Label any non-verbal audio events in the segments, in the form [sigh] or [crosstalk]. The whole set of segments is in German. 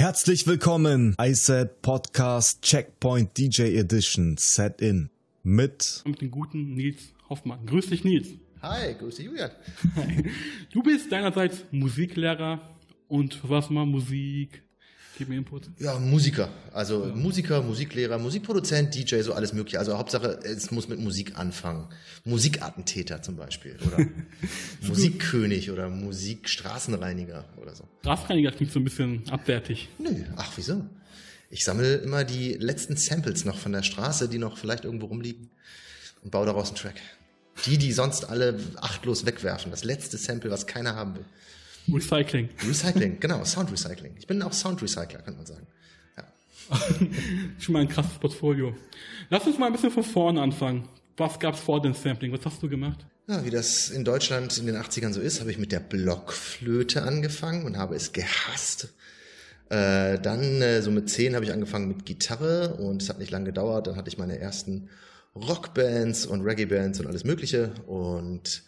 Herzlich willkommen, iSet Podcast Checkpoint DJ Edition Set In mit mit dem guten Nils Hoffmann. Grüß dich, Nils. Hi, grüß dich, Julian. [laughs] Du bist deinerseits Musiklehrer und was mal Musik. Gib mir Input. Ja, Musiker. Also ja. Musiker, Musiklehrer, Musikproduzent, DJ, so alles mögliche. Also Hauptsache, es muss mit Musik anfangen. Musikattentäter zum Beispiel. Oder [laughs] Musikkönig oder Musikstraßenreiniger oder so. Straßenreiniger klingt so ein bisschen abwertig. Nö, ach wieso? Ich sammle immer die letzten Samples noch von der Straße, die noch vielleicht irgendwo rumliegen und baue daraus einen Track. Die, die sonst alle achtlos wegwerfen. Das letzte Sample, was keiner haben will. Recycling. Recycling, genau, Sound Recycling. Ich bin auch Sound Recycler, kann man sagen. Ja. [laughs] Schon mal ein krasses Portfolio. Lass uns mal ein bisschen von vorne anfangen. Was gab es vor dem Sampling? Was hast du gemacht? Ja, wie das in Deutschland in den 80ern so ist, habe ich mit der Blockflöte angefangen und habe es gehasst. Äh, dann, äh, so mit zehn, habe ich angefangen mit Gitarre und es hat nicht lange gedauert. Dann hatte ich meine ersten Rockbands und Reggae-Bands und alles Mögliche und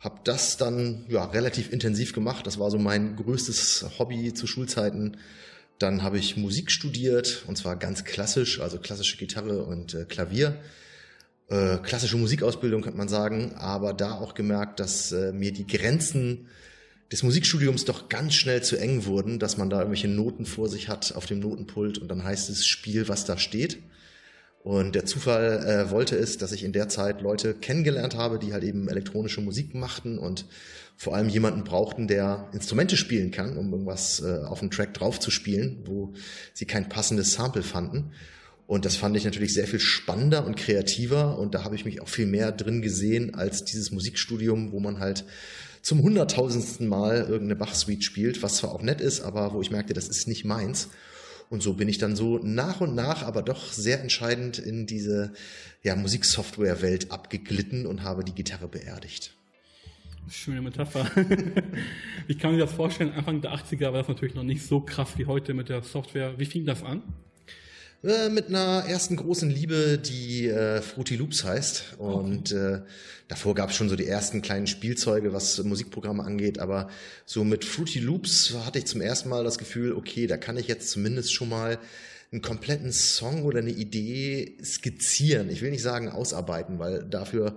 habe das dann ja, relativ intensiv gemacht. Das war so mein größtes Hobby zu Schulzeiten. Dann habe ich Musik studiert und zwar ganz klassisch, also klassische Gitarre und äh, Klavier. Äh, klassische Musikausbildung könnte man sagen, aber da auch gemerkt, dass äh, mir die Grenzen des Musikstudiums doch ganz schnell zu eng wurden, dass man da irgendwelche Noten vor sich hat auf dem Notenpult und dann heißt es Spiel, was da steht. Und der Zufall äh, wollte es, dass ich in der Zeit Leute kennengelernt habe, die halt eben elektronische Musik machten und vor allem jemanden brauchten, der Instrumente spielen kann, um irgendwas äh, auf dem Track drauf zu spielen, wo sie kein passendes Sample fanden. Und das fand ich natürlich sehr viel spannender und kreativer und da habe ich mich auch viel mehr drin gesehen als dieses Musikstudium, wo man halt zum hunderttausendsten Mal irgendeine Bach-Suite spielt, was zwar auch nett ist, aber wo ich merkte, das ist nicht meins. Und so bin ich dann so nach und nach, aber doch sehr entscheidend in diese ja, Musiksoftware-Welt abgeglitten und habe die Gitarre beerdigt. Schöne Metapher. [laughs] ich kann mir das vorstellen, Anfang der 80er war das natürlich noch nicht so krass wie heute mit der Software. Wie fing das an? Äh, mit einer ersten großen Liebe, die äh, Fruity Loops heißt. Und äh, davor gab es schon so die ersten kleinen Spielzeuge, was Musikprogramme angeht. Aber so mit Fruity Loops hatte ich zum ersten Mal das Gefühl, okay, da kann ich jetzt zumindest schon mal einen kompletten Song oder eine Idee skizzieren. Ich will nicht sagen ausarbeiten, weil dafür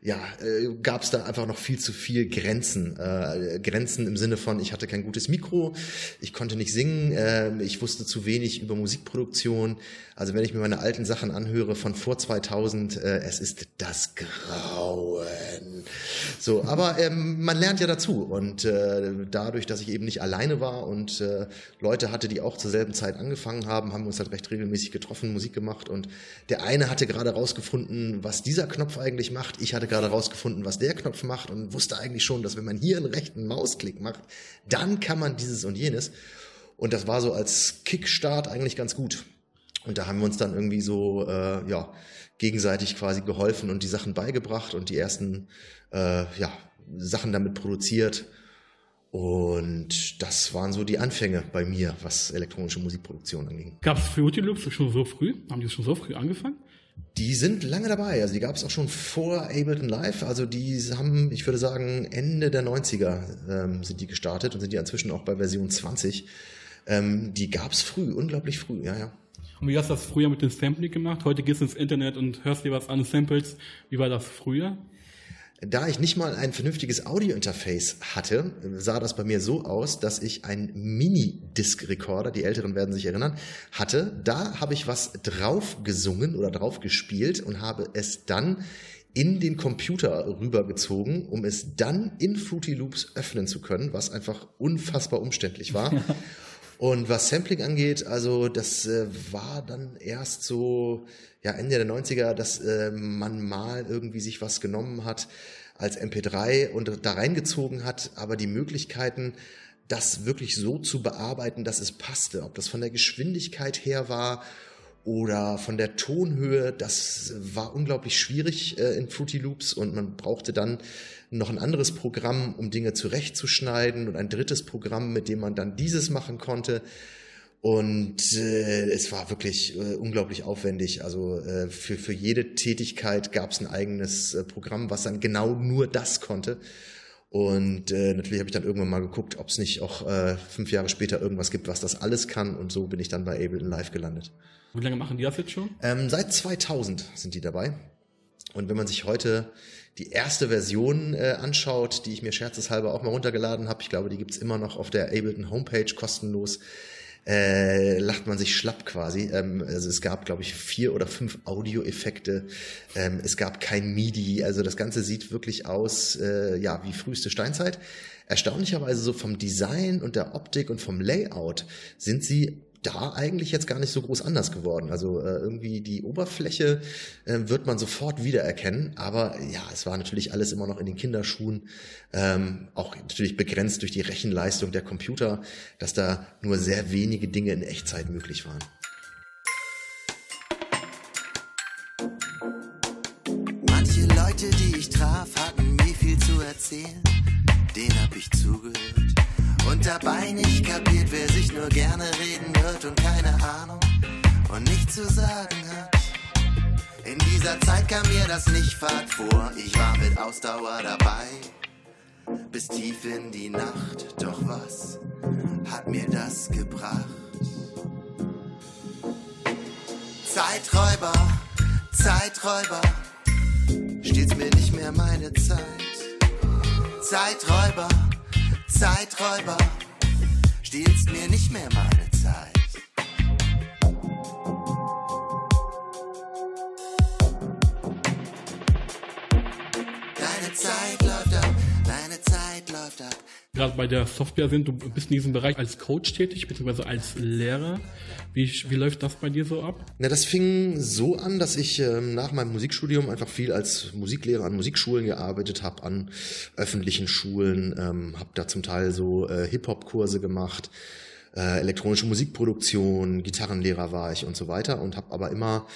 ja, äh, gab es da einfach noch viel zu viel Grenzen. Äh, Grenzen im Sinne von, ich hatte kein gutes Mikro, ich konnte nicht singen, äh, ich wusste zu wenig über Musikproduktion. Also wenn ich mir meine alten Sachen anhöre von vor 2000, äh, es ist das Grauen. So, aber ähm, man lernt ja dazu und äh, dadurch, dass ich eben nicht alleine war und äh, Leute hatte, die auch zur selben Zeit angefangen haben, haben wir uns recht regelmäßig getroffen, Musik gemacht und der eine hatte gerade rausgefunden, was dieser Knopf eigentlich macht. Ich hatte gerade rausgefunden, was der Knopf macht und wusste eigentlich schon, dass wenn man hier einen rechten Mausklick macht, dann kann man dieses und jenes. Und das war so als Kickstart eigentlich ganz gut. Und da haben wir uns dann irgendwie so äh, ja gegenseitig quasi geholfen und die Sachen beigebracht und die ersten äh, ja, Sachen damit produziert. Und das waren so die Anfänge bei mir, was elektronische Musikproduktion anging. Gab es Fruity Loops schon so früh? Haben die schon so früh angefangen? Die sind lange dabei. Also die gab es auch schon vor Ableton Live. Also die haben, ich würde sagen, Ende der 90er ähm, sind die gestartet und sind die inzwischen auch bei Version 20. Ähm, die gab es früh, unglaublich früh, ja, ja. Und wie hast du das früher mit dem Sampling gemacht? Heute gehst du ins Internet und hörst dir was an Samples. Wie war das früher? Da ich nicht mal ein vernünftiges Audio-Interface hatte, sah das bei mir so aus, dass ich einen Mini-Disc-Recorder, die Älteren werden sich erinnern, hatte. Da habe ich was drauf gesungen oder drauf gespielt und habe es dann in den Computer rübergezogen, um es dann in Fruity Loops öffnen zu können, was einfach unfassbar umständlich war. [laughs] Und was Sampling angeht, also das äh, war dann erst so ja Ende der 90er, dass äh, man mal irgendwie sich was genommen hat als MP3 und da reingezogen hat, aber die Möglichkeiten das wirklich so zu bearbeiten, dass es passte, ob das von der Geschwindigkeit her war oder von der Tonhöhe, das war unglaublich schwierig äh, in Fruity Loops und man brauchte dann noch ein anderes Programm, um Dinge zurechtzuschneiden und ein drittes Programm, mit dem man dann dieses machen konnte. Und äh, es war wirklich äh, unglaublich aufwendig. Also äh, für, für jede Tätigkeit gab es ein eigenes äh, Programm, was dann genau nur das konnte. Und äh, natürlich habe ich dann irgendwann mal geguckt, ob es nicht auch äh, fünf Jahre später irgendwas gibt, was das alles kann. Und so bin ich dann bei Ableton Live gelandet. Wie lange machen die das jetzt schon? Ähm, seit 2000 sind die dabei. Und wenn man sich heute die erste Version äh, anschaut, die ich mir scherzeshalber auch mal runtergeladen habe, ich glaube, die gibt's immer noch auf der Ableton Homepage kostenlos, äh, lacht man sich schlapp quasi. Ähm, also es gab, glaube ich, vier oder fünf Audioeffekte. Ähm, es gab kein MIDI. Also das Ganze sieht wirklich aus, äh, ja, wie früheste Steinzeit. Erstaunlicherweise so vom Design und der Optik und vom Layout sind sie da eigentlich jetzt gar nicht so groß anders geworden. Also äh, irgendwie die Oberfläche äh, wird man sofort wiedererkennen, aber ja, es war natürlich alles immer noch in den Kinderschuhen, ähm, auch natürlich begrenzt durch die Rechenleistung der Computer, dass da nur sehr wenige Dinge in Echtzeit möglich waren. Manche Leute, die ich traf, hatten mir viel zu erzählen, denen hab ich zugehört und dabei nicht kapiert, wer sich nur gerne reden hört und keine Ahnung und nichts zu sagen hat. In dieser Zeit kam mir das nicht fad vor, ich war mit Ausdauer dabei, bis tief in die Nacht. Doch was hat mir das gebracht? Zeiträuber, Zeiträuber, steht's mir nicht mehr meine Zeit. Zeiträuber, Zeiträuber, stiehlst mir nicht mehr meine Zeit. Gerade bei der Software sind, du bist in diesem Bereich als Coach tätig, beziehungsweise als Lehrer. Wie, wie läuft das bei dir so ab? Na, das fing so an, dass ich ähm, nach meinem Musikstudium einfach viel als Musiklehrer an Musikschulen gearbeitet habe, an öffentlichen Schulen, ähm, habe da zum Teil so äh, Hip-Hop-Kurse gemacht, äh, elektronische Musikproduktion, Gitarrenlehrer war ich und so weiter und habe aber immer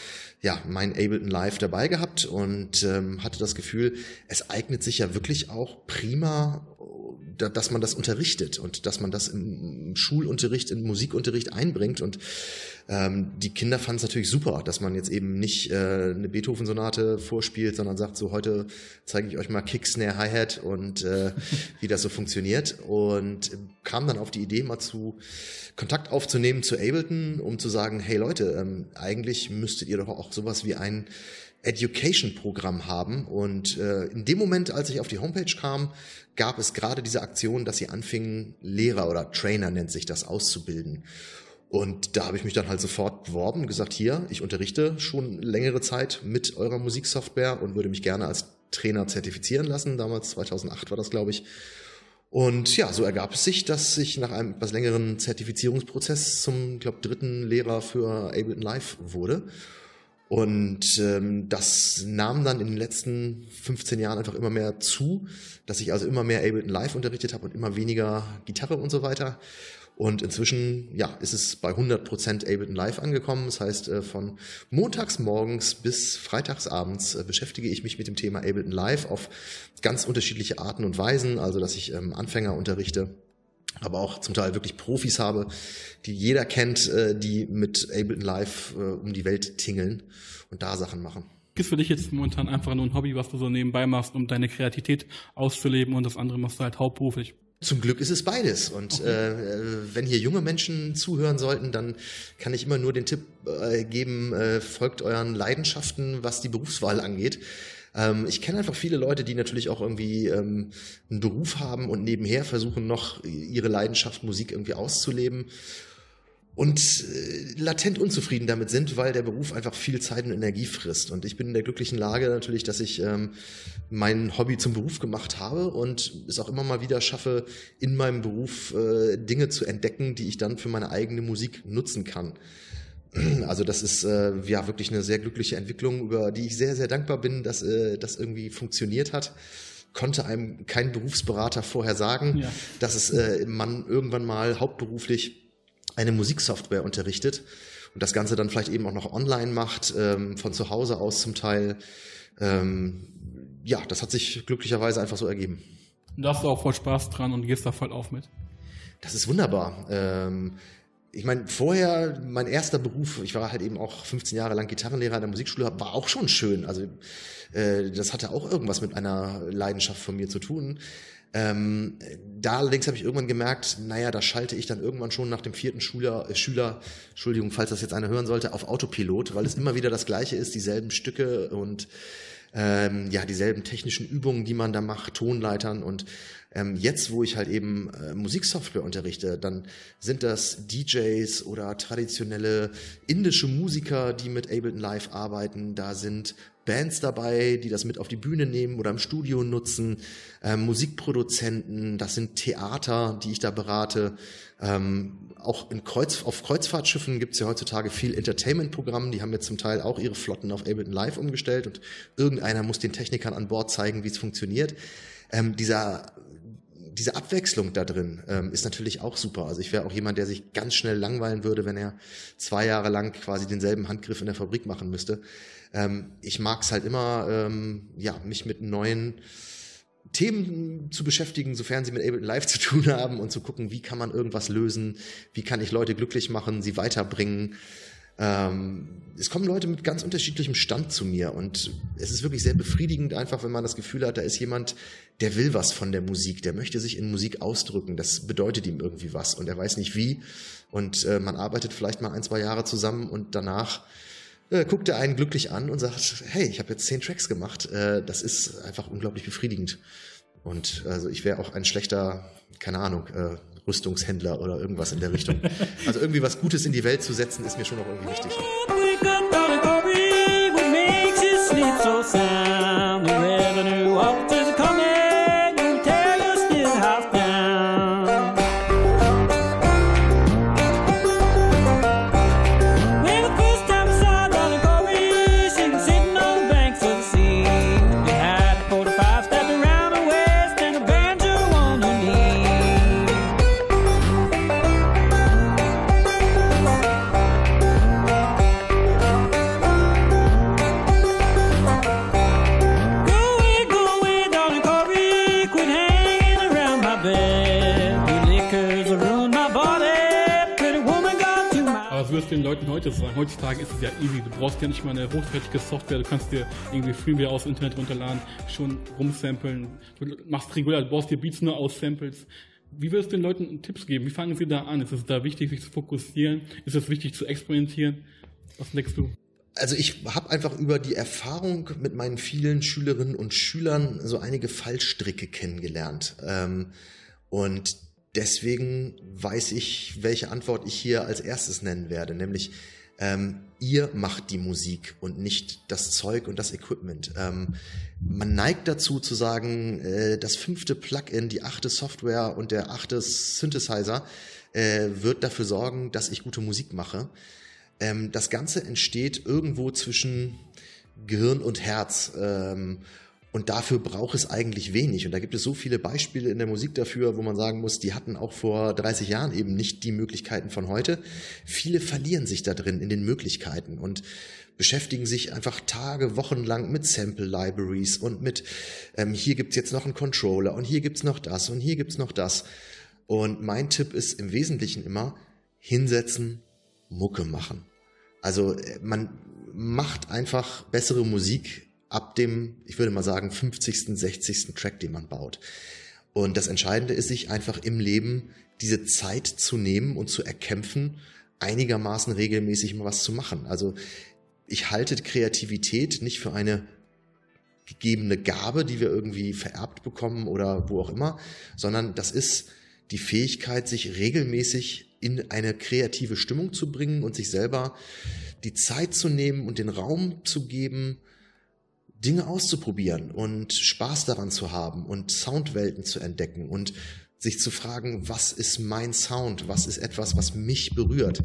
ja mein Ableton Live dabei gehabt und ähm, hatte das Gefühl, es eignet sich ja wirklich auch prima dass man das unterrichtet und dass man das im Schulunterricht, im Musikunterricht einbringt. Und ähm, die Kinder fanden es natürlich super, dass man jetzt eben nicht äh, eine Beethoven-Sonate vorspielt, sondern sagt, so heute zeige ich euch mal Kick, Snare, Hi-Hat und äh, [laughs] wie das so funktioniert. Und kam dann auf die Idee, mal zu Kontakt aufzunehmen zu Ableton, um zu sagen, hey Leute, ähm, eigentlich müsstet ihr doch auch sowas wie ein Education-Programm haben. Und äh, in dem Moment, als ich auf die Homepage kam, gab es gerade diese Aktion, dass sie anfingen, Lehrer oder Trainer nennt sich das, auszubilden. Und da habe ich mich dann halt sofort beworben gesagt, hier, ich unterrichte schon längere Zeit mit eurer Musiksoftware und würde mich gerne als Trainer zertifizieren lassen. Damals, 2008 war das, glaube ich. Und ja, so ergab es sich, dass ich nach einem etwas längeren Zertifizierungsprozess zum, glaube dritten Lehrer für Ableton Live wurde. Und ähm, das nahm dann in den letzten 15 Jahren einfach immer mehr zu, dass ich also immer mehr Ableton Live unterrichtet habe und immer weniger Gitarre und so weiter. Und inzwischen ja, ist es bei 100% Ableton Live angekommen. Das heißt, äh, von montags morgens bis freitags abends äh, beschäftige ich mich mit dem Thema Ableton Live auf ganz unterschiedliche Arten und Weisen. Also, dass ich ähm, Anfänger unterrichte, aber auch zum Teil wirklich Profis habe, die jeder kennt, äh, die mit Ableton Live äh, um die Welt tingeln und da Sachen machen. Ist für dich jetzt momentan einfach nur ein Hobby, was du so nebenbei machst, um deine Kreativität auszuleben und das andere machst du halt hauptberuflich? Zum Glück ist es beides. Und okay. äh, wenn hier junge Menschen zuhören sollten, dann kann ich immer nur den Tipp äh, geben, äh, folgt euren Leidenschaften, was die Berufswahl angeht. Ähm, ich kenne einfach viele Leute, die natürlich auch irgendwie ähm, einen Beruf haben und nebenher versuchen noch ihre Leidenschaft Musik irgendwie auszuleben und äh, latent unzufrieden damit sind, weil der Beruf einfach viel Zeit und Energie frisst. Und ich bin in der glücklichen Lage natürlich, dass ich ähm, mein Hobby zum Beruf gemacht habe und es auch immer mal wieder schaffe, in meinem Beruf äh, Dinge zu entdecken, die ich dann für meine eigene Musik nutzen kann. Also das ist äh, ja wirklich eine sehr glückliche Entwicklung, über die ich sehr, sehr dankbar bin, dass äh, das irgendwie funktioniert hat. Konnte einem kein Berufsberater vorher sagen, ja. dass es äh, man irgendwann mal hauptberuflich eine Musiksoftware unterrichtet und das Ganze dann vielleicht eben auch noch online macht, ähm, von zu Hause aus zum Teil. Ähm, ja, das hat sich glücklicherweise einfach so ergeben. Da hast du auch voll Spaß dran und gehst da voll auf mit. Das ist wunderbar. Ähm, ich meine, vorher, mein erster Beruf, ich war halt eben auch 15 Jahre lang Gitarrenlehrer in der Musikschule, war auch schon schön. Also äh, das hatte auch irgendwas mit einer Leidenschaft von mir zu tun. Ähm, da allerdings habe ich irgendwann gemerkt, naja, da schalte ich dann irgendwann schon nach dem vierten Schüler, äh, Schüler, Entschuldigung, falls das jetzt einer hören sollte, auf Autopilot, weil es immer wieder das Gleiche ist, dieselben Stücke und ähm, ja, dieselben technischen Übungen, die man da macht, Tonleitern und ähm, jetzt, wo ich halt eben äh, Musiksoftware unterrichte, dann sind das DJs oder traditionelle indische Musiker, die mit Ableton Live arbeiten. Da sind Bands dabei, die das mit auf die Bühne nehmen oder im Studio nutzen, ähm, Musikproduzenten, das sind Theater, die ich da berate. Ähm, auch in Kreuz, auf Kreuzfahrtschiffen gibt es ja heutzutage viel Entertainment-Programm, die haben jetzt zum Teil auch ihre Flotten auf Ableton Live umgestellt und irgendeiner muss den Technikern an Bord zeigen, wie es funktioniert. Ähm, dieser diese Abwechslung da drin ähm, ist natürlich auch super. Also ich wäre auch jemand, der sich ganz schnell langweilen würde, wenn er zwei Jahre lang quasi denselben Handgriff in der Fabrik machen müsste. Ähm, ich mag es halt immer, ähm, ja, mich mit neuen Themen zu beschäftigen, sofern sie mit Ableton Live [laughs] zu tun haben und zu gucken, wie kann man irgendwas lösen, wie kann ich Leute glücklich machen, sie weiterbringen. Ähm, es kommen Leute mit ganz unterschiedlichem Stand zu mir und es ist wirklich sehr befriedigend einfach, wenn man das Gefühl hat, da ist jemand, der will was von der Musik, der möchte sich in Musik ausdrücken, das bedeutet ihm irgendwie was und er weiß nicht wie und äh, man arbeitet vielleicht mal ein, zwei Jahre zusammen und danach äh, guckt er einen glücklich an und sagt, hey, ich habe jetzt zehn Tracks gemacht. Äh, das ist einfach unglaublich befriedigend. Und also ich wäre auch ein schlechter, keine Ahnung, äh, Rüstungshändler oder irgendwas in der Richtung. [laughs] Also irgendwie was Gutes in die Welt zu setzen, ist mir schon auch irgendwie wichtig. Den Leuten heute sagen. Heutzutage ist es ja easy. Du brauchst ja nicht mal eine hochwertige Software. Du kannst dir irgendwie Freeware aus dem Internet runterladen, schon rumsamplen. Du machst regulär, du baust dir Beats nur aus Samples. Wie würdest du den Leuten Tipps geben? Wie fangen sie da an? Ist es da wichtig, sich zu fokussieren? Ist es wichtig zu experimentieren? Was denkst du? Also ich habe einfach über die Erfahrung mit meinen vielen Schülerinnen und Schülern so einige Fallstricke kennengelernt. Ähm, und deswegen weiß ich, welche Antwort ich hier als erstes nennen werde, nämlich ähm, ihr macht die Musik und nicht das Zeug und das Equipment. Ähm, man neigt dazu zu sagen, äh, das fünfte Plugin, die achte Software und der achte Synthesizer äh, wird dafür sorgen, dass ich gute Musik mache. Ähm, das Ganze entsteht irgendwo zwischen Gehirn und Herz. Ähm, und dafür braucht es eigentlich wenig. Und da gibt es so viele Beispiele in der Musik dafür, wo man sagen muss, die hatten auch vor 30 Jahren eben nicht die Möglichkeiten von heute. Viele verlieren sich da drin in den Möglichkeiten und beschäftigen sich einfach Tage, Wochen lang mit Sample Libraries und mit, ähm, hier gibt's jetzt noch einen Controller und hier gibt's noch das und hier gibt's noch das. Und mein Tipp ist im Wesentlichen immer, hinsetzen, Mucke machen. Also äh, man macht einfach bessere Musik ab dem, ich würde mal sagen, 50., 60. Track, den man baut. Und das Entscheidende ist, sich einfach im Leben diese Zeit zu nehmen und zu erkämpfen, einigermaßen regelmäßig mal was zu machen. Also ich halte Kreativität nicht für eine gegebene Gabe, die wir irgendwie vererbt bekommen oder wo auch immer, sondern das ist die Fähigkeit, sich regelmäßig in eine kreative Stimmung zu bringen und sich selber die Zeit zu nehmen und den Raum zu geben, Dinge auszuprobieren und Spaß daran zu haben und Soundwelten zu entdecken und sich zu fragen, was ist mein Sound, was ist etwas, was mich berührt.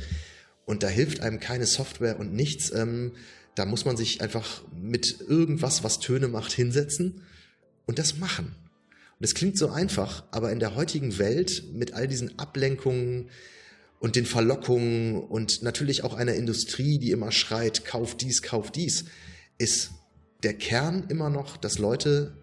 Und da hilft einem keine Software und nichts. Ähm, da muss man sich einfach mit irgendwas, was Töne macht, hinsetzen und das machen. Und das klingt so einfach, aber in der heutigen Welt mit all diesen Ablenkungen und den Verlockungen und natürlich auch einer Industrie, die immer schreit, kauf dies, kauf dies, ist der Kern immer noch, dass Leute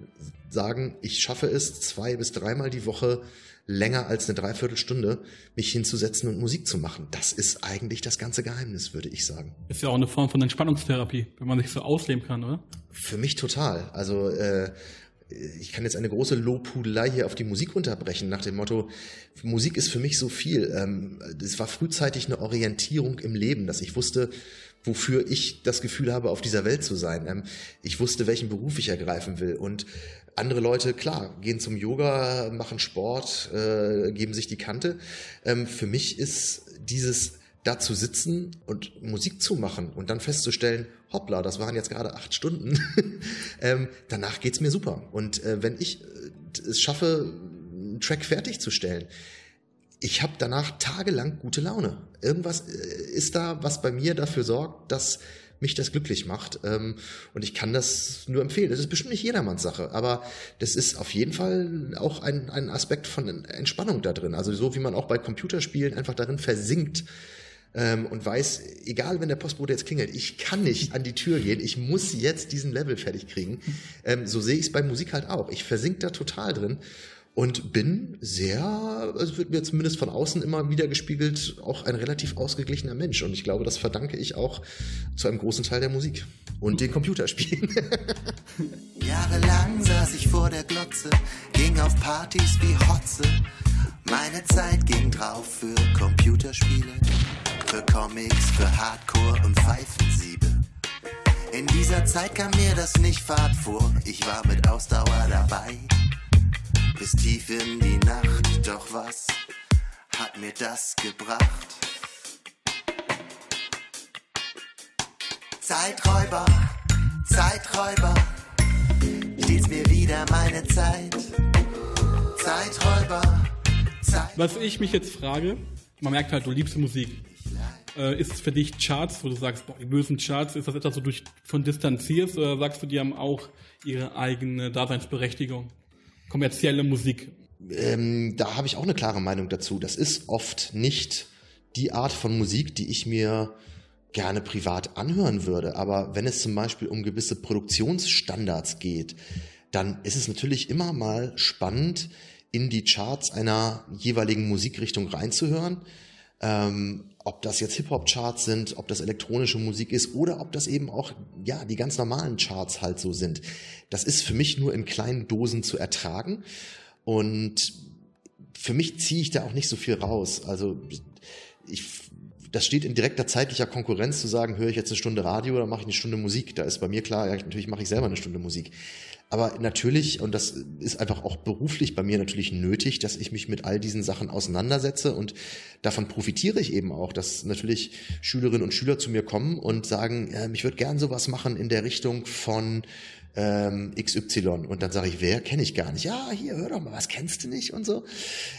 sagen, ich schaffe es zwei bis dreimal die Woche länger als eine Dreiviertelstunde mich hinzusetzen und Musik zu machen. Das ist eigentlich das ganze Geheimnis, würde ich sagen. Ist ja auch eine Form von Entspannungstherapie, wenn man sich so ausleben kann, oder? Für mich total. Also äh, ich kann jetzt eine große Lobhudelei hier auf die Musik unterbrechen, nach dem Motto, Musik ist für mich so viel. Ähm, es war frühzeitig eine Orientierung im Leben, dass ich wusste, wofür ich das Gefühl habe, auf dieser Welt zu sein. Ähm, ich wusste, welchen Beruf ich ergreifen will. Und andere Leute, klar, gehen zum Yoga, machen Sport, äh, geben sich die Kante. Ähm, für mich ist dieses da zu sitzen und Musik zu machen und dann festzustellen, hoppla, das waren jetzt gerade acht Stunden, [laughs] ähm, danach geht's mir super. Und äh, wenn ich äh, es schaffe, einen Track fertigzustellen, ich habe danach tagelang gute Laune. Irgendwas äh, ist da, was bei mir dafür sorgt, dass mich das glücklich macht. Ähm, und ich kann das nur empfehlen. Das ist bestimmt nicht jedermanns Sache, aber das ist auf jeden Fall auch ein, ein Aspekt von Entspannung da drin. Also so wie man auch bei Computerspielen einfach darin versinkt, ähm, und weiß, egal wenn der Postbote jetzt klingelt, ich kann nicht an die Tür gehen, ich muss jetzt diesen Level fertig kriegen. [laughs] Ähm, so sehe ich es bei Musik halt auch. Ich versink da total drin und bin sehr, also wird mir zumindest von außen immer wieder gespiegelt, auch ein relativ ausgeglichener Mensch. Und ich glaube, das verdanke ich auch zu einem großen Teil der Musik und den Computerspielen. [laughs] Jahrelang saß ich vor der Glotze, ging auf Partys wie Hotze. Meine Zeit ging drauf für Computerspiele für Comics, für Hardcore und Pfeifensiebe. In dieser Zeit kam mir das nicht fad vor, ich war mit Ausdauer dabei. Bis tief in die Nacht, doch was hat mir das gebracht? Zeiträuber, Zeiträuber, stieß mir wieder meine Zeit. Zeiträuber, Zeiträuber. Was ich mich jetzt frage, man merkt halt, du liebst Musik. Äh, ist für dich Charts, wo du sagst, boah, die bösen Charts, ist das etwas, wo du dich von distanzierst oder sagst du, die haben auch ihre eigene Daseinsberechtigung? Kommerzielle Musik. Ähm, da habe ich auch eine klare Meinung dazu. Das ist oft nicht die Art von Musik, die ich mir gerne privat anhören würde. Aber wenn es zum Beispiel um gewisse Produktionsstandards geht, dann ist es natürlich immer mal spannend, in die Charts einer jeweiligen Musikrichtung reinzuhören ähm, ob das jetzt Hip-Hop-Charts sind, ob das elektronische Musik ist oder ob das eben auch, ja, die ganz normalen Charts halt so sind. Das ist für mich nur in kleinen Dosen zu ertragen und für mich ziehe ich da auch nicht so viel raus. Also ich, das steht in direkter zeitlicher Konkurrenz zu sagen, höre ich jetzt eine Stunde Radio oder mache ich eine Stunde Musik. Da ist bei mir klar, natürlich mache ich selber eine Stunde Musik. Aber natürlich, und das ist einfach auch beruflich bei mir natürlich nötig, dass ich mich mit all diesen Sachen auseinandersetze und davon profitiere ich eben auch, dass natürlich Schülerinnen und Schüler zu mir kommen und sagen, äh, ich würde gern sowas machen in der Richtung von ähm, XY. Und dann sage ich, wer kenne ich gar nicht? Ja, hier, hör doch mal, was kennst du nicht und so.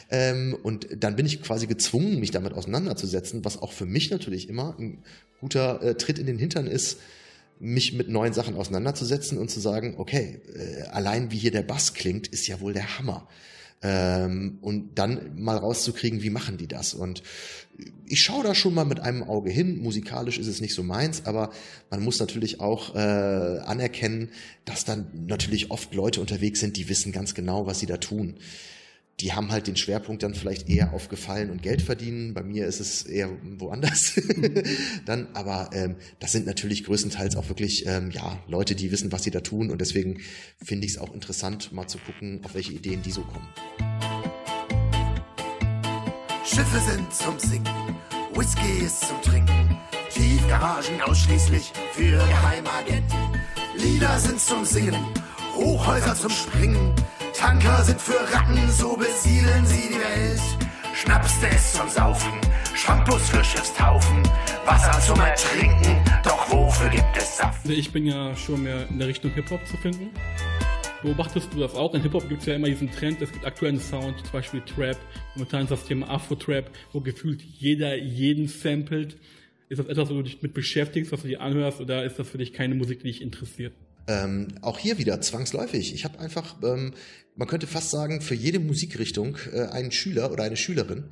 Ähm, und dann bin ich quasi gezwungen, mich damit auseinanderzusetzen, was auch für mich natürlich immer ein guter äh, Tritt in den Hintern ist, mich mit neuen Sachen auseinanderzusetzen und zu sagen, okay, äh, allein wie hier der Bass klingt, ist ja wohl der Hammer. Ähm, und dann mal rauszukriegen, wie machen die das? Und ich schaue da schon mal mit einem Auge hin. Musikalisch ist es nicht so meins, aber man muss natürlich auch äh, anerkennen, dass dann natürlich oft Leute unterwegs sind, die wissen ganz genau, was sie da tun die haben halt den Schwerpunkt dann vielleicht eher auf Gefallen und Geld verdienen. Bei mir ist es eher woanders. [laughs] dann, aber ähm, das sind natürlich größtenteils auch wirklich ähm, ja Leute, die wissen, was sie da tun. Und deswegen finde ich es auch interessant, mal zu gucken, auf welche Ideen die so kommen. Schiffe sind zum Sinken, Whisky ist zum Trinken, Tiefgaragen ausschließlich für Geheimagenten. Lieder sind zum Singen, Hochhäuser zum Springen. Tanker sind für Ratten, so besiedeln sie die Welt. Schnaps, der ist zum Saufen, Shampoos für Schiffstaufen, Wasser zum Ertrinken, doch wofür gibt es Saft? Ich bin ja schon mehr in der Richtung Hip-Hop zu finden. Beobachtest du das auch? In Hip-Hop gibt es ja immer diesen Trend, es gibt aktuellen Sound, zum Beispiel Trap, momentan ist das Thema Afro-Trap, wo gefühlt jeder jeden samplet. Ist das etwas, wo du dich mit beschäftigst, was du dir anhörst, oder ist das für dich keine Musik, die dich interessiert? Ähm, auch hier wieder zwangsläufig. Ich habe einfach, ähm, man könnte fast sagen, für jede Musikrichtung äh, einen Schüler oder eine Schülerin.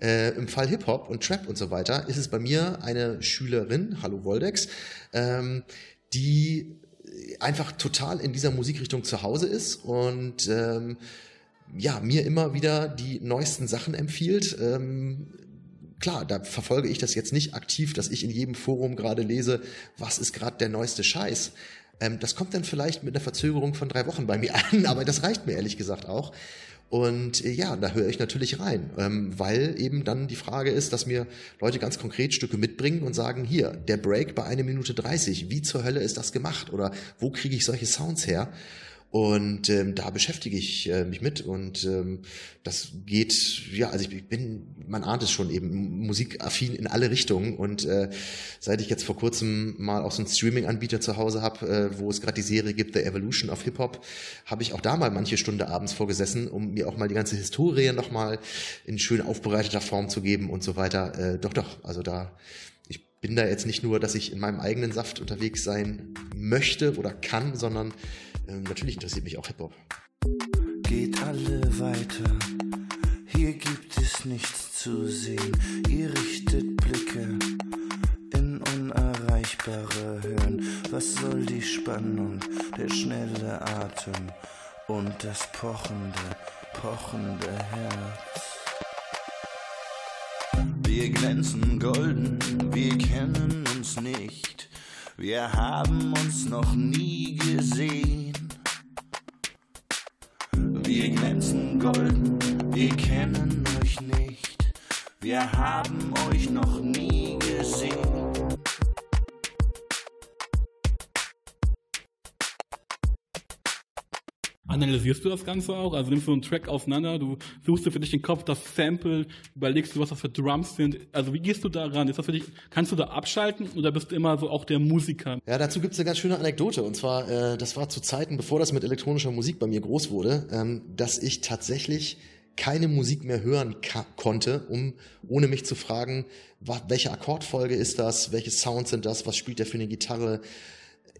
Äh, Im Fall Hip-Hop und Trap und so weiter ist es bei mir eine Schülerin, hallo Voldex, ähm, die einfach total in dieser Musikrichtung zu Hause ist und ähm, ja, mir immer wieder die neuesten Sachen empfiehlt. Ähm, klar, da verfolge ich das jetzt nicht aktiv, dass ich in jedem Forum gerade lese, was ist gerade der neueste Scheiß. Ähm, das kommt dann vielleicht mit einer Verzögerung von drei Wochen bei mir an, [laughs] aber das reicht mir ehrlich gesagt auch. Und äh, ja, da höre ich natürlich rein, ähm, weil eben dann die Frage ist, dass mir Leute ganz konkret Stücke mitbringen und sagen, hier, der Break bei einer Minute 30, wie zur Hölle ist das gemacht? Oder wo kriege ich solche Sounds her? Und ähm, da beschäftige ich äh, mich mit und ähm, das geht, ja, also ich bin, man ahnt es schon eben, musikaffin in alle Richtungen. Und äh, seit ich jetzt vor kurzem mal auch so einen Streaming-Anbieter zu Hause habe, äh, wo es gerade die Serie gibt, The Evolution of Hip-Hop, habe ich auch da mal manche Stunde abends vorgesessen, um mir auch mal die ganze Historie nochmal in schön aufbereiteter Form zu geben und so weiter. Äh, doch, doch, also da bin da jetzt nicht nur, dass ich in meinem eigenen Saft unterwegs sein möchte oder kann, sondern ähm, natürlich interessiert mich auch Hip-Hop. Geht alle weiter, hier gibt es nichts zu sehen. Ihr richtet Blicke in unerreichbare Höhen. Was soll die Spannung, der schnelle Atem und das pochende, pochende Herz? Glänzen golden, wir kennen uns nicht. Wir haben uns noch nie gesehen. Wir glänzen golden, wir kennen euch nicht. Wir haben euch noch nie gesehen. Analysierst du das Ganze auch? Also nimmst du einen Track auseinander, du suchst dir für dich den Kopf, das Sample, überlegst du, was das für Drums sind. Also wie gehst du da ran? Ist das für dich, kannst du da abschalten oder bist du immer so auch der Musiker? Ja, dazu gibt es eine ganz schöne Anekdote. Und zwar, äh, das war zu Zeiten, bevor das mit elektronischer Musik bei mir groß wurde, ähm, dass ich tatsächlich keine Musik mehr hören konnte, um ohne mich zu fragen, welche Akkordfolge ist das, welche Sounds sind das, was spielt der für eine Gitarre,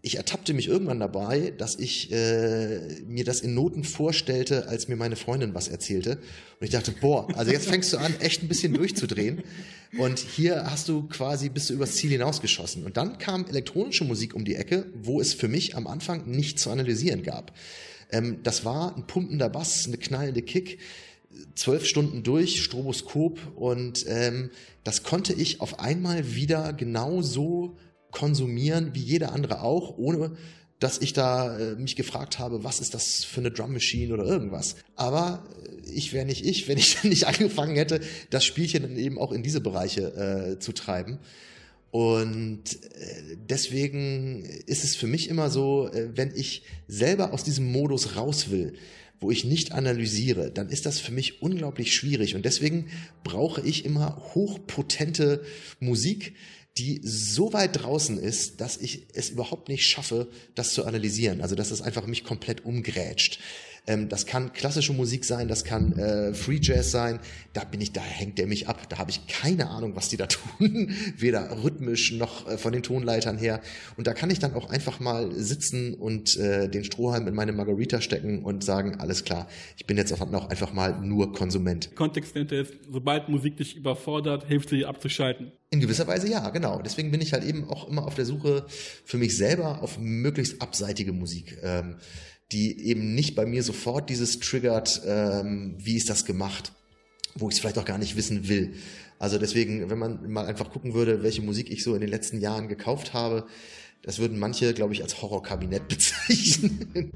ich ertappte mich irgendwann dabei, dass ich äh, mir das in Noten vorstellte, als mir meine Freundin was erzählte. Und ich dachte, boah, also jetzt fängst du an, echt ein bisschen durchzudrehen. Und hier hast du quasi, bist du übers Ziel hinausgeschossen. Und dann kam elektronische Musik um die Ecke, wo es für mich am Anfang nicht zu analysieren gab. Ähm, das war ein pumpender Bass, eine knallende Kick, zwölf Stunden durch, Stroboskop und ähm, das konnte ich auf einmal wieder genau so konsumieren, wie jeder andere auch, ohne dass ich da äh, mich gefragt habe, was ist das für eine Drum Machine oder irgendwas. Aber äh, ich wäre nicht ich, [laughs] wenn ich nicht angefangen hätte, das Spielchen dann eben auch in diese Bereiche äh, zu treiben. Und äh, deswegen ist es für mich immer so, äh, wenn ich selber aus diesem Modus raus will, wo ich nicht analysiere, dann ist das für mich unglaublich schwierig. Und deswegen brauche ich immer hochpotente Musik, die so weit draußen ist, dass ich es überhaupt nicht schaffe, das zu analysieren. Also dass es einfach mich komplett umgrätscht. Ähm, das kann klassische Musik sein, das kann äh, Free Jazz sein. Da bin ich, da hängt der mich ab. Da habe ich keine Ahnung, was die da [laughs] tun, weder rhythmisch noch äh, von den Tonleitern her. Und da kann ich dann auch einfach mal sitzen und äh, den Strohhalm in meine Margarita stecken und sagen, alles klar, ich bin jetzt auch einfach mal nur Konsument. Kontext ist, sobald Musik dich überfordert, hilft sie abzuschalten. In gewisser Weise ja, genau. Deswegen bin ich halt eben auch immer auf der Suche für mich selber auf möglichst abseitige Musik. Ähm, die eben nicht bei mir sofort dieses triggert, ähm, wie ist das gemacht, wo ich es vielleicht auch gar nicht wissen will. Also deswegen, wenn man mal einfach gucken würde, welche Musik ich so in den letzten Jahren gekauft habe, das würden manche, glaube ich, als Horrorkabinett [laughs] bezeichnen.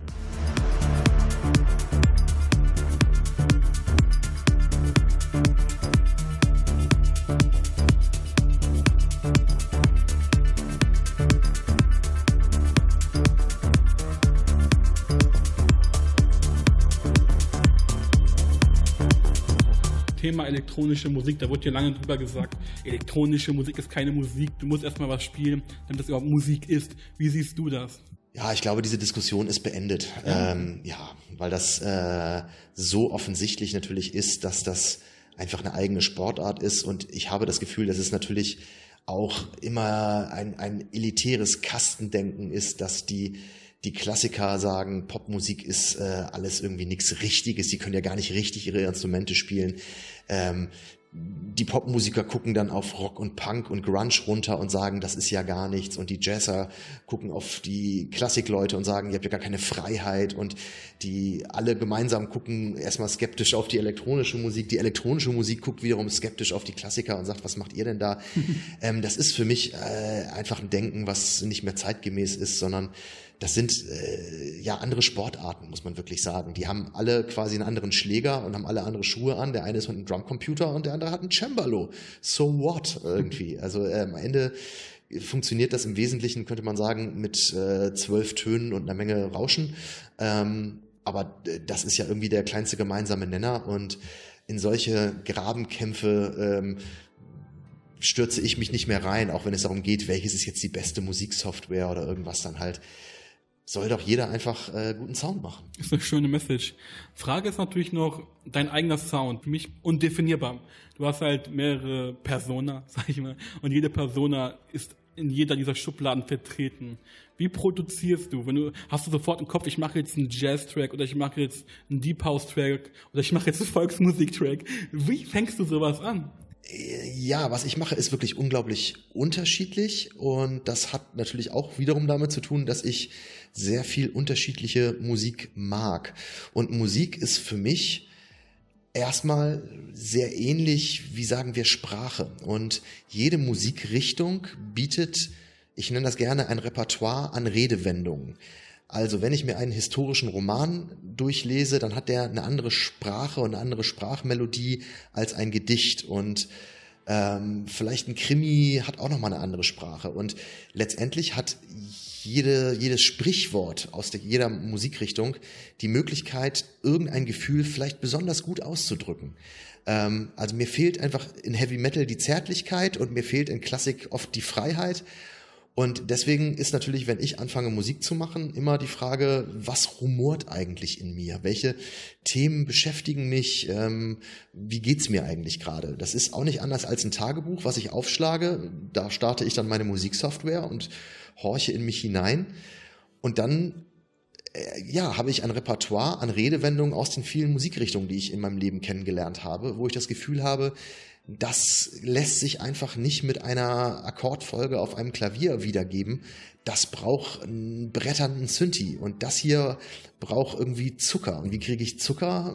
Elektronische Musik, da wurde ja lange drüber gesagt, elektronische Musik ist keine Musik, du musst erstmal was spielen, damit das überhaupt Musik ist. Wie siehst du das? Ja, ich glaube, diese Diskussion ist beendet. Ja, ähm, ja weil das äh, so offensichtlich natürlich ist, dass das einfach eine eigene Sportart ist und ich habe das Gefühl, dass es natürlich auch immer ein, ein elitäres Kastendenken ist, dass die die Klassiker sagen, Popmusik ist äh, alles irgendwie nichts Richtiges, sie können ja gar nicht richtig ihre Instrumente spielen. Ähm, die Popmusiker gucken dann auf Rock und Punk und Grunge runter und sagen, das ist ja gar nichts. Und die Jazzer gucken auf die Klassikleute und sagen, ihr habt ja gar keine Freiheit. Und die alle gemeinsam gucken erstmal skeptisch auf die elektronische Musik. Die elektronische Musik guckt wiederum skeptisch auf die Klassiker und sagt, was macht ihr denn da? [laughs] ähm, das ist für mich äh, einfach ein Denken, was nicht mehr zeitgemäß ist, sondern das sind äh, ja andere Sportarten, muss man wirklich sagen. Die haben alle quasi einen anderen Schläger und haben alle andere Schuhe an. Der eine ist mit einem Drumcomputer und der andere hat einen Cembalo. So what irgendwie? [laughs] Also äh, am Ende funktioniert das im Wesentlichen, könnte man sagen, mit äh, zwölf Tönen und einer Menge Rauschen. Ähm, aber äh, das ist ja irgendwie der kleinste gemeinsame Nenner und in solche Grabenkämpfe ähm, stürze ich mich nicht mehr rein, auch wenn es darum geht, welches ist jetzt die beste Musiksoftware oder irgendwas dann halt soll doch jeder einfach äh, guten Sound machen. Das ist eine schöne Message. Frage ist natürlich noch dein eigener Sound, für mich undefinierbar. Du hast halt mehrere Persona, [laughs] sag ich mal, und jede Persona ist in jeder dieser Schubladen vertreten. Wie produzierst du? Wenn du hast du sofort im Kopf, ich mache jetzt einen Jazz-Track oder ich mache jetzt einen Deep House-Track oder ich mache jetzt einen Volksmusik-Track. Wie fängst du sowas an? Ja, was ich mache, ist wirklich unglaublich unterschiedlich und das hat natürlich auch wiederum damit zu tun, dass ich sehr viel unterschiedliche Musik mag. Und Musik ist für mich erstmal sehr ähnlich, wie sagen wir, Sprache. Und jede Musikrichtung bietet, ich nenne das gerne ein Repertoire an Redewendungen. Also wenn ich mir einen historischen Roman durchlese, dann hat der eine andere Sprache und eine andere Sprachmelodie als ein Gedicht. Und ähm, vielleicht ein Krimi hat auch nochmal eine andere Sprache. Und letztendlich hat jede, jedes Sprichwort aus der, jeder Musikrichtung die Möglichkeit, irgendein Gefühl vielleicht besonders gut auszudrücken. Ähm, also mir fehlt einfach in Heavy Metal die Zärtlichkeit und mir fehlt in Klassik oft die Freiheit. Und deswegen ist natürlich, wenn ich anfange Musik zu machen, immer die Frage, was rumort eigentlich in mir? Welche Themen beschäftigen mich? Ähm, wie geht's mir eigentlich gerade? Das ist auch nicht anders als ein Tagebuch, was ich aufschlage. Da starte ich dann meine Musiksoftware und horche in mich hinein und dann äh, ja, habe ich ein Repertoire an Redewendungen aus den vielen Musikrichtungen, die ich in meinem Leben kennengelernt habe, wo ich das Gefühl habe, das lässt sich einfach nicht mit einer Akkordfolge auf einem Klavier wiedergeben. Das braucht einen bretternden Synthi und das hier braucht irgendwie Zucker. Und wie kriege ich Zucker?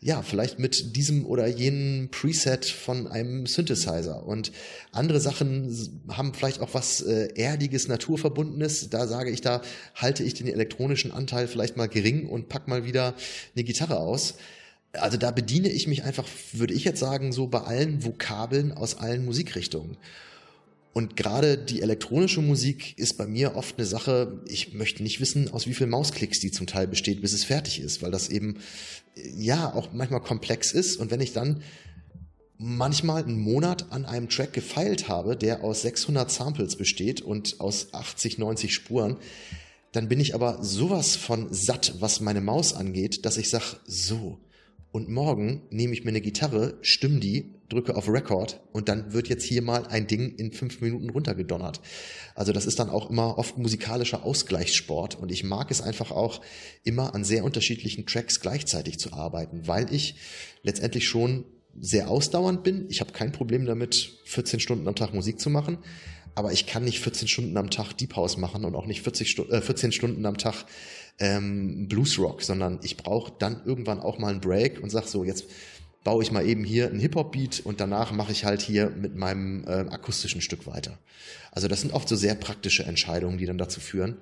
ja, vielleicht mit diesem oder jenem Preset von einem Synthesizer. Und andere Sachen haben vielleicht auch was äh, Erdiges, Naturverbundenes. Da sage ich, da halte ich den elektronischen Anteil vielleicht mal gering und pack mal wieder eine Gitarre aus. Also da bediene ich mich einfach, würde ich jetzt sagen, so bei allen Vokabeln aus allen Musikrichtungen. Und gerade die elektronische Musik ist bei mir oft eine Sache, ich möchte nicht wissen, aus wie vielen Mausklicks die zum Teil besteht, bis es fertig ist, weil das eben ja auch manchmal komplex ist. Und wenn ich dann manchmal einen Monat an einem Track gefeilt habe, der aus 600 Samples besteht und aus 80, 90 Spuren, dann bin ich aber sowas von satt, was meine Maus angeht, dass ich sage, so, und morgen nehme ich mir eine Gitarre, stimme die, drücke auf Record und dann wird jetzt hier mal ein Ding in fünf Minuten runtergedonnert. Also das ist dann auch immer oft musikalischer Ausgleichssport und ich mag es einfach auch immer an sehr unterschiedlichen Tracks gleichzeitig zu arbeiten, weil ich letztendlich schon sehr ausdauernd bin. Ich habe kein Problem damit, 14 Stunden am Tag Musik zu machen, aber ich kann nicht 14 Stunden am Tag Deep House machen und auch nicht 40 Stu äh, 14 Stunden am Tag ähm, Bluesrock, sondern ich brauche dann irgendwann auch mal einen Break und sag so, jetzt baue ich mal eben hier einen Hip-Hop-Beat und danach mache ich halt hier mit meinem äh, akustischen Stück weiter. Also das sind oft so sehr praktische Entscheidungen, die dann dazu führen.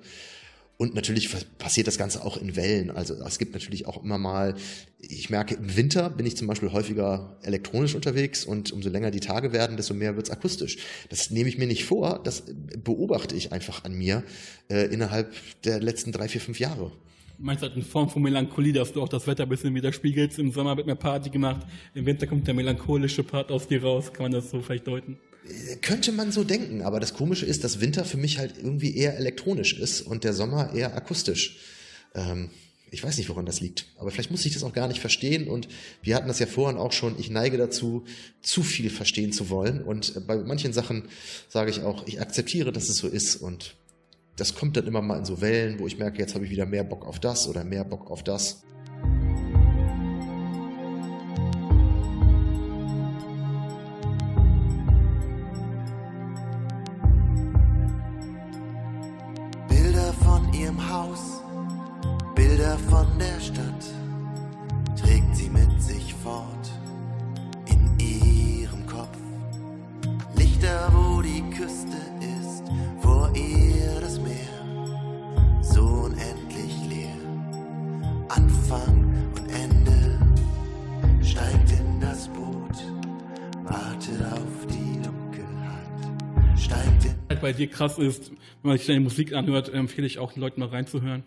Und natürlich passiert das Ganze auch in Wellen. Also es gibt natürlich auch immer mal, ich merke, im Winter bin ich zum Beispiel häufiger elektronisch unterwegs und umso länger die Tage werden, desto mehr wird's akustisch. Das nehme ich mir nicht vor, das beobachte ich einfach an mir äh, innerhalb der letzten drei, vier, fünf Jahre. Meinst du, in Form von Melancholie, dass du auch das Wetter ein bisschen widerspiegelst? Im Sommer wird mehr Party gemacht, im Winter kommt der melancholische Part aus dir raus. Kann man das so vielleicht deuten? Könnte man so denken, aber das Komische ist, dass Winter für mich halt irgendwie eher elektronisch ist und der Sommer eher akustisch. Ähm, ich weiß nicht, woran das liegt, aber vielleicht muss ich das auch gar nicht verstehen und wir hatten das ja vorhin auch schon, ich neige dazu, zu viel verstehen zu wollen und bei manchen Sachen sage ich auch, ich akzeptiere, dass es so ist und das kommt dann immer mal in so Wellen, wo ich merke, jetzt habe ich wieder mehr Bock auf das oder mehr Bock auf das. Dir krass ist, wenn man sich deine Musik anhört, empfehle ich auch den Leuten mal reinzuhören.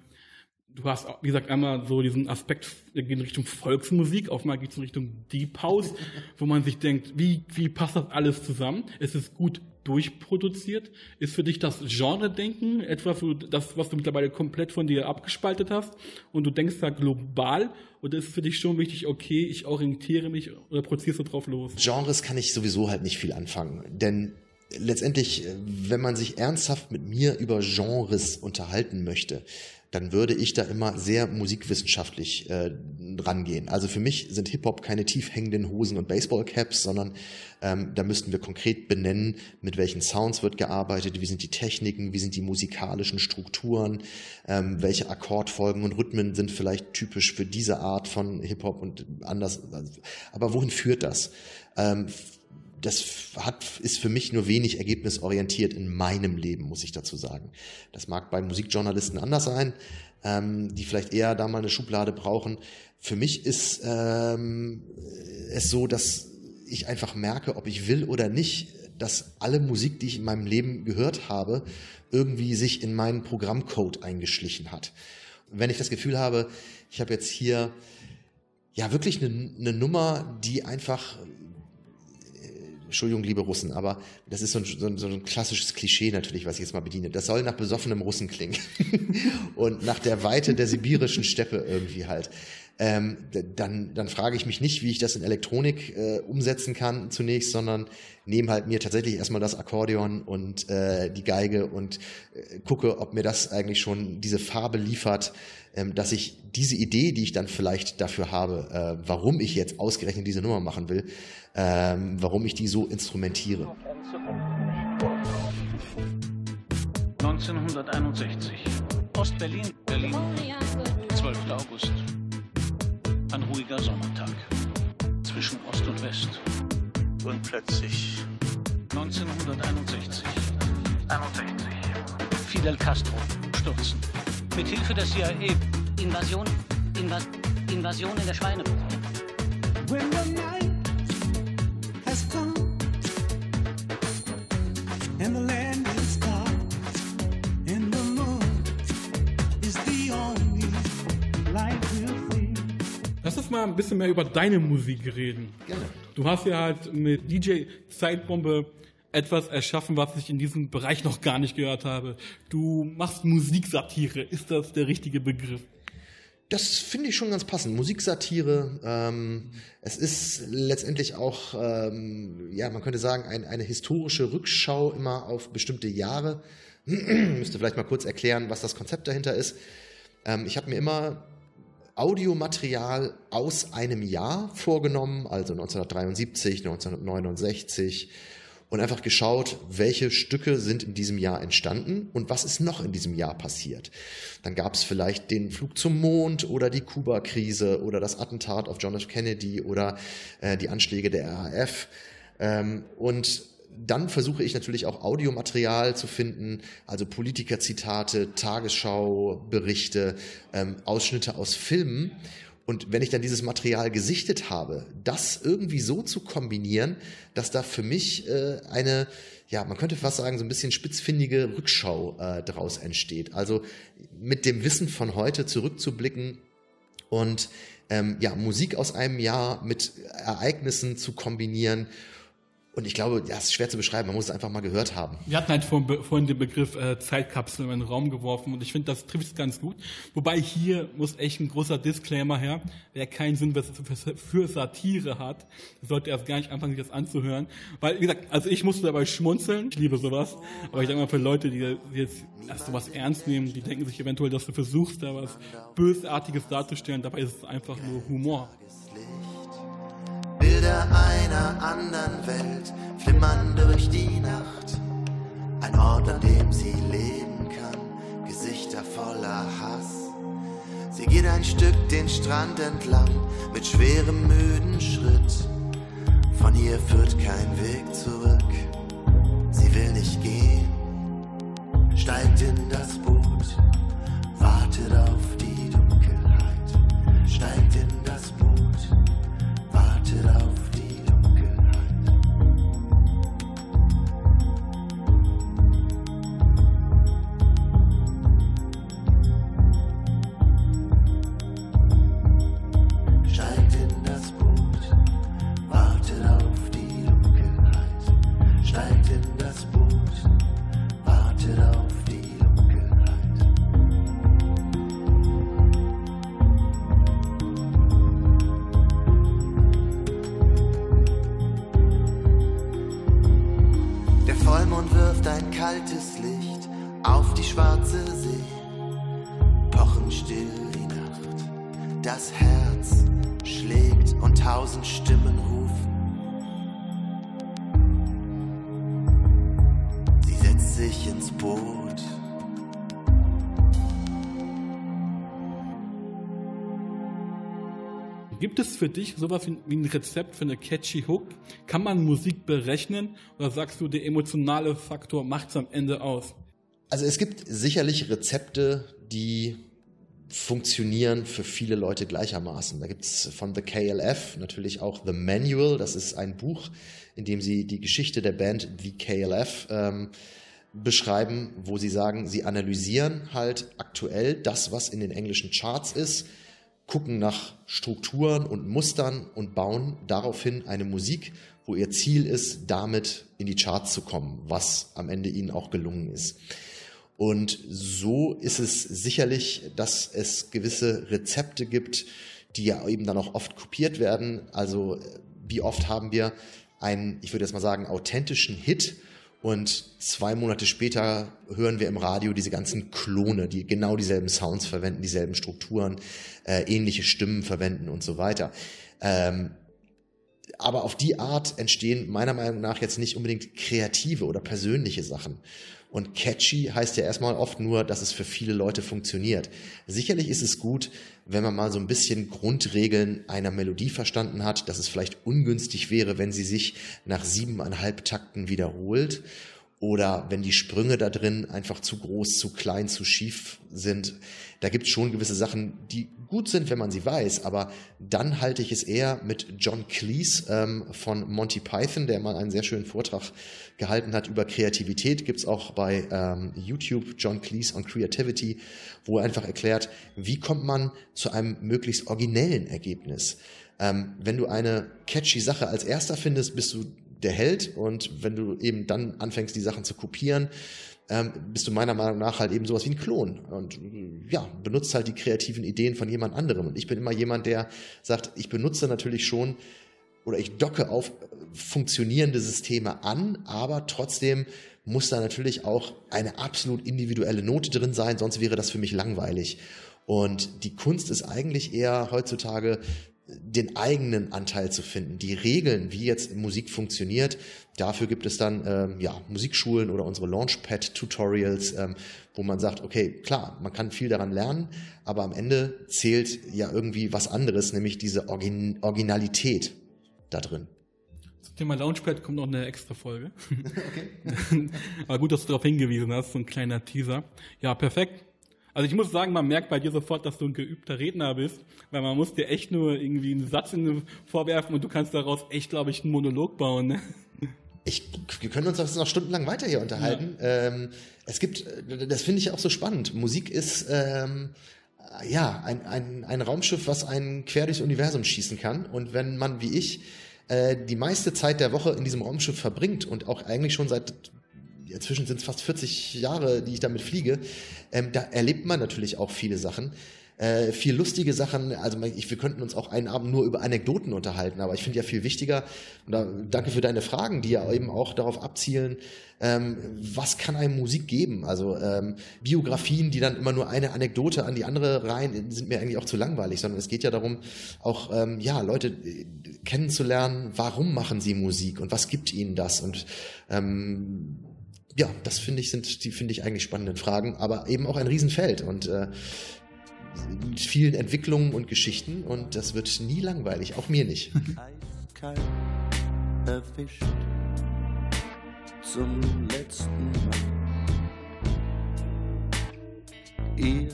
Du hast, wie gesagt, einmal so diesen Aspekt, der geht in Richtung Volksmusik, auf einmal geht es in Richtung Deep House, [laughs] wo man sich denkt, wie, wie passt das alles zusammen? Es ist gut durchproduziert. Ist für dich das Genre-Denken etwas, das, was du mittlerweile komplett von dir abgespaltet hast und du denkst da global oder ist es für dich schon wichtig, okay, ich orientiere mich oder produzierst du drauf los? Genres kann ich sowieso halt nicht viel anfangen, denn letztendlich, wenn man sich ernsthaft mit mir über Genres unterhalten möchte, dann würde ich da immer sehr musikwissenschaftlich äh, rangehen. Also für mich sind Hip-Hop keine tief hängenden Hosen und Baseballcaps, sondern ähm, da müssten wir konkret benennen, mit welchen Sounds wird gearbeitet, wie sind die Techniken, wie sind die musikalischen Strukturen, ähm, welche Akkordfolgen und Rhythmen sind vielleicht typisch für diese Art von Hip-Hop und anders. Aber wohin führt das? Ähm, das hat, ist für mich nur wenig ergebnisorientiert in meinem Leben, muss ich dazu sagen. Das mag bei Musikjournalisten anders sein, ähm, die vielleicht eher da mal eine Schublade brauchen. Für mich ist ähm, es so, dass ich einfach merke, ob ich will oder nicht, dass alle Musik, die ich in meinem Leben gehört habe, irgendwie sich in meinen Programmcode eingeschlichen hat. Wenn ich das Gefühl habe, ich habe jetzt hier ja wirklich eine, eine Nummer, die einfach Entschuldigung, liebe Russen, aber das ist so ein, so, ein, so ein, klassisches Klischee natürlich, was ich jetzt mal bediene. Das soll nach besoffenem Russen klingen [laughs] und nach der Weite der sibirischen Steppe irgendwie halt. Ähm, dann, dann frage ich mich nicht, wie ich das in Elektronik äh, umsetzen kann zunächst, sondern nehme halt mir tatsächlich erstmal das Akkordeon und äh, die Geige und äh, gucke, ob mir das eigentlich schon diese Farbe liefert, ähm, dass ich diese Idee, die ich dann vielleicht dafür habe, äh, warum ich jetzt ausgerechnet diese Nummer machen will, ähm, warum ich die so instrumentiere. 1961. Ostberlin, Berlin. 12. August. Ein ruhiger Sommertag. Zwischen Ost und West. Und plötzlich. 1961. 61. Fidel Castro stürzen. Mit Hilfe der CIA. Invasion. Invas Invasion in der Schweinebucht. Uns mal ein bisschen mehr über deine Musik reden. Gerne. Du hast ja halt mit DJ Zeitbombe etwas erschaffen, was ich in diesem Bereich noch gar nicht gehört habe. Du machst Musiksatire. Ist das der richtige Begriff? Das finde ich schon ganz passend. Musiksatire. Ähm, es ist letztendlich auch, ähm, ja, man könnte sagen, ein, eine historische Rückschau immer auf bestimmte Jahre. [clears throat] Müsste vielleicht mal kurz erklären, was das Konzept dahinter ist. Ähm, ich habe mir immer Audiomaterial aus einem Jahr vorgenommen, also 1973, 1969 und einfach geschaut, welche Stücke sind in diesem Jahr entstanden und was ist noch in diesem Jahr passiert. Dann gab es vielleicht den Flug zum Mond oder die Kuba-Krise oder das Attentat auf John F. Kennedy oder äh, die Anschläge der RAF. Ähm, und dann versuche ich natürlich auch Audiomaterial zu finden, also Politikerzitate, Tagesschau-Berichte, ähm, Ausschnitte aus Filmen und wenn ich dann dieses Material gesichtet habe, das irgendwie so zu kombinieren, dass da für mich äh, eine, ja, man könnte fast sagen, so ein bisschen spitzfindige Rückschau äh, daraus entsteht. Also mit dem Wissen von heute zurückzublicken und ähm, ja, Musik aus einem Jahr mit Ereignissen zu kombinieren und ich glaube, ja, es ist schwer zu beschreiben, man muss es einfach mal gehört haben. Wir hatten halt vorhin, vorhin den Begriff äh, Zeitkapsel in den Raum geworfen und ich finde, das trifft es ganz gut. Wobei hier muss echt ein großer Disclaimer her. Wer keinen Sinn für Satire hat, sollte erst gar nicht anfangen, sich das anzuhören. Weil, wie gesagt, also ich musste dabei schmunzeln, ich liebe sowas, aber ich denke mal für Leute, die jetzt erst sowas ernst nehmen, die denken sich eventuell, dass du versuchst, da was Bösartiges darzustellen, dabei ist es einfach nur Humor. Bilder einer anderen Welt flimmern durch die Nacht. Ein Ort, an dem sie leben kann, Gesichter voller Hass. Sie geht ein Stück den Strand entlang mit schwerem, müden Schritt. Von hier führt kein Weg zurück. Sie will nicht gehen, steigt in das Boot, wartet auf die Dunkelheit, steigt in still die Nacht. Das Herz schlägt und tausend Stimmen rufen. Sie setzt sich ins Boot. Gibt es für dich sowas wie wie ein Rezept für eine catchy Hook? Kann man Musik berechnen oder sagst du, der emotionale Faktor macht es am Ende aus? Also es gibt sicherlich Rezepte, die funktionieren für viele Leute gleichermaßen. Da gibt's von The KLF natürlich auch The Manual, das ist ein Buch, in dem sie die Geschichte der Band The KLF ähm, beschreiben, wo sie sagen, sie analysieren halt aktuell das, was in den englischen Charts ist, gucken nach Strukturen und Mustern und bauen daraufhin eine Musik, wo ihr Ziel ist, damit in die Charts zu kommen, was am Ende ihnen auch gelungen ist. Und so ist es sicherlich, dass es gewisse Rezepte gibt, die ja eben dann auch oft kopiert werden. Also wie oft haben wir einen, ich würde jetzt mal sagen, authentischen Hit und zwei Monate später hören wir im Radio diese ganzen Klone, die genau dieselben Sounds verwenden, dieselben Strukturen, äh, ähnliche Stimmen verwenden und so weiter. Ähm, aber auf die Art entstehen meiner Meinung nach jetzt nicht unbedingt kreative oder persönliche Sachen. Und catchy heißt ja erstmal oft nur, dass es für viele Leute funktioniert. Sicherlich ist es gut, wenn man mal so ein bisschen Grundregeln einer Melodie verstanden hat, dass es vielleicht ungünstig wäre, wenn sie sich nach siebeneinhalb Takten wiederholt oder wenn die Sprünge da drin einfach zu groß, zu klein, zu schief sind. Da gibt es schon gewisse Sachen, die gut sind, wenn man sie weiß, aber dann halte ich es eher mit John Cleese ähm, von Monty Python, der mal einen sehr schönen Vortrag gehalten hat über Kreativität. Gibt's auch bei ähm, YouTube John Cleese on Creativity, wo er einfach erklärt, wie kommt man zu einem möglichst originellen Ergebnis. Ähm, wenn du eine catchy Sache als erster findest, bist du der Held und wenn du eben dann anfängst, die Sachen zu kopieren, ähm, bist du meiner Meinung nach halt eben sowas wie ein Klon und äh, ja, benutzt halt die kreativen Ideen von jemand anderem. Und ich bin immer jemand, der sagt, ich benutze natürlich schon oder ich docke auf äh, funktionierende Systeme an, aber trotzdem muss da natürlich auch eine absolut individuelle Note drin sein, sonst wäre das für mich langweilig. Und die Kunst ist eigentlich eher heutzutage den eigenen Anteil zu finden, die Regeln, wie jetzt Musik funktioniert. Dafür gibt es dann ähm, ja, Musikschulen oder unsere Launchpad-Tutorials, ähm, wo man sagt, okay, klar, man kann viel daran lernen, aber am Ende zählt ja irgendwie was anderes, nämlich diese Origin Originalität da drin. Zum Thema Launchpad kommt noch eine extra Folge. [laughs] Okay. [laughs] aber gut, dass du darauf hingewiesen hast, so ein kleiner Teaser. Ja, perfekt. Also ich muss sagen, man merkt bei dir sofort, dass du ein geübter Redner bist, weil man muss dir echt nur irgendwie einen Satz in, vorwerfen und du kannst daraus echt, glaube ich, einen Monolog bauen. Ne? Ich, wir können uns das noch stundenlang weiter hier unterhalten. Ja. Ähm, es gibt, das finde ich auch so spannend. Musik ist ähm, ja ein, ein, ein Raumschiff, was einen quer durchs Universum schießen kann. Und wenn man wie ich äh, die meiste Zeit der Woche in diesem Raumschiff verbringt und auch eigentlich schon seit inzwischen sind es fast 40 Jahre, die ich damit fliege, ähm, da erlebt man natürlich auch viele Sachen. Äh, viel lustige Sachen, also ich, wir könnten uns auch einen Abend nur über Anekdoten unterhalten, aber ich finde ja viel wichtiger, und da, danke für deine Fragen, die ja eben auch darauf abzielen, ähm, was kann einem Musik geben? Also ähm, Biografien, die dann immer nur eine Anekdote an die andere rein, sind mir eigentlich auch zu langweilig, sondern es geht ja darum, auch ähm, ja Leute äh, kennenzulernen, warum machen sie Musik und was gibt ihnen das und ähm, ja, das finde ich sind die finde ich eigentlich spannenden Fragen, aber eben auch ein Riesenfeld und äh, mit vielen Entwicklungen und Geschichten und das wird nie langweilig, auch mir nicht. [laughs] eiskalt erwischt zum letzten Mal. Ihr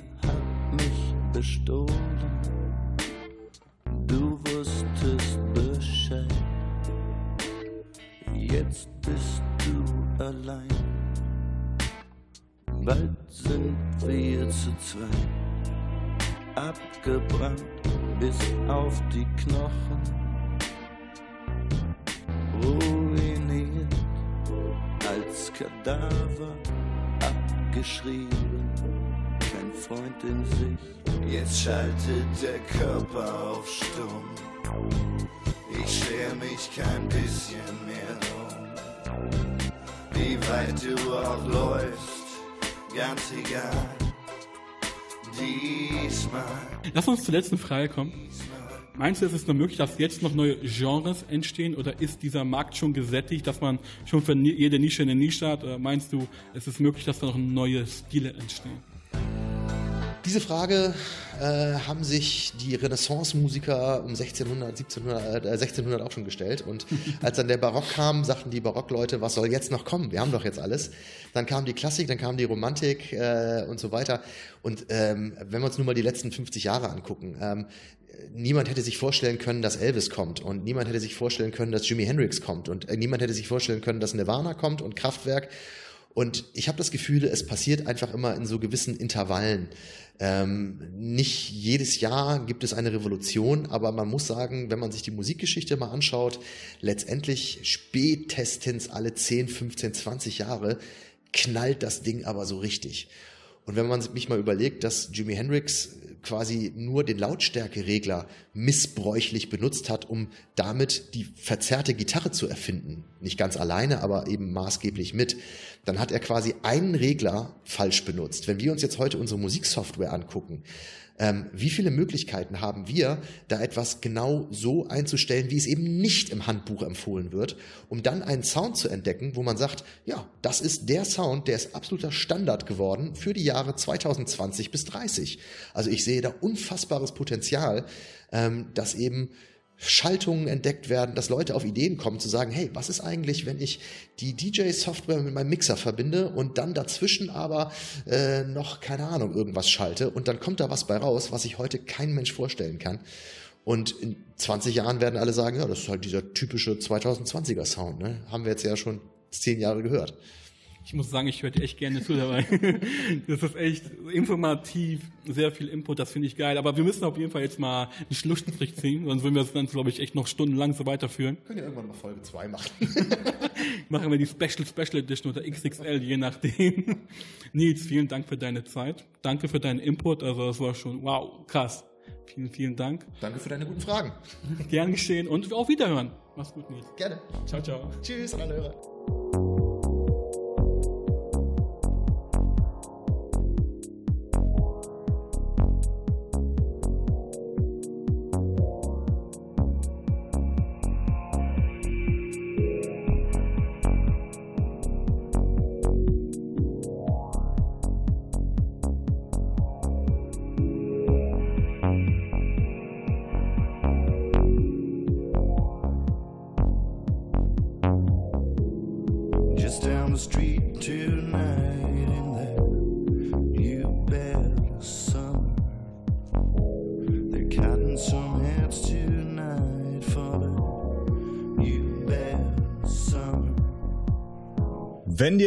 abgeschrieben, kein Freund in sich. Jetzt schaltet der Körper auf Stumm, ich scher mich kein bisschen mehr um. Wie weit du auch läufst, ganz egal diesmal. Lass uns zur letzten Frage kommen. Meinst du, ist es nur möglich, dass jetzt noch neue Genres entstehen oder ist dieser Markt schon gesättigt, dass man schon für jede Nische eine Nische hat? Oder meinst du, es ist möglich, dass da noch neue Stile entstehen? Diese Frage äh, haben sich die Renaissance-Musiker um 1600, 1700, äh, 1600 auch schon gestellt. Und [laughs] als dann der Barock kam, sagten die Barockleute, was soll jetzt noch kommen? Wir haben doch jetzt alles. Dann kam die Klassik, dann kam die Romantik äh, und so weiter. Und ähm, wenn wir uns nur mal die letzten 50 Jahre angucken, ähm, niemand hätte sich vorstellen können, dass Elvis kommt und niemand hätte sich vorstellen können, dass Jimi Hendrix kommt und äh, niemand hätte sich vorstellen können, dass Nirvana kommt und Kraftwerk. Und ich habe das Gefühl, es passiert einfach immer in so gewissen Intervallen. Ähm, nicht jedes Jahr gibt es eine Revolution, aber man muss sagen, wenn man sich die Musikgeschichte mal anschaut, letztendlich spätestens alle 10, 15, 20 Jahre knallt das Ding aber so richtig. Und wenn man sich mal überlegt, dass Jimi Hendrix quasi nur den Lautstärkeregler missbräuchlich benutzt hat, um damit die verzerrte Gitarre zu erfinden, nicht ganz alleine, aber eben maßgeblich mit, dann hat er quasi einen Regler falsch benutzt. Wenn wir uns jetzt heute unsere Musiksoftware angucken, ähm, wie viele Möglichkeiten haben wir, da etwas genau so einzustellen, wie es eben nicht im Handbuch empfohlen wird, um dann einen Sound zu entdecken, wo man sagt, ja, das ist der Sound, der ist absoluter Standard geworden für die Jahre 2020 bis 30. Also ich sehe da unfassbares Potenzial, ähm, dass eben Schaltungen entdeckt werden, dass Leute auf Ideen kommen zu sagen, hey, was ist eigentlich, wenn ich die DJ-Software mit meinem Mixer verbinde und dann dazwischen aber äh, noch, keine Ahnung, irgendwas schalte und dann kommt da was bei raus, was sich heute kein Mensch vorstellen kann. Und in 20 Jahren werden alle sagen, ja, das ist halt dieser typische 2020er Sound, ne? Haben wir jetzt ja schon zehn Jahre gehört. Ich muss sagen, ich höre dir echt gerne zu dabei. [laughs] Das ist echt informativ, sehr viel Input, das finde ich geil. Aber wir müssen auf jeden Fall jetzt mal einen Schlussstrich ziehen, sonst würden wir das Ganze, glaube ich, echt noch stundenlang so weiterführen. Können ja irgendwann mal Folge 2 machen. [laughs] Machen wir die Special Special Edition oder XXL, je nachdem. [laughs] Nils, vielen Dank für deine Zeit. Danke für deinen Input. Also das war schon, wow, krass. Vielen, vielen Dank. Danke für deine guten Fragen. Gern geschehen und auf Wiederhören. Mach's gut, Nils. Gerne. Ciao, ciao. Tschüss an alle Hörer.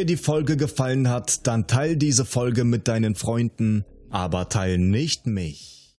Die Folge gefallen hat, dann teil diese Folge mit deinen Freunden, aber teil nicht mich.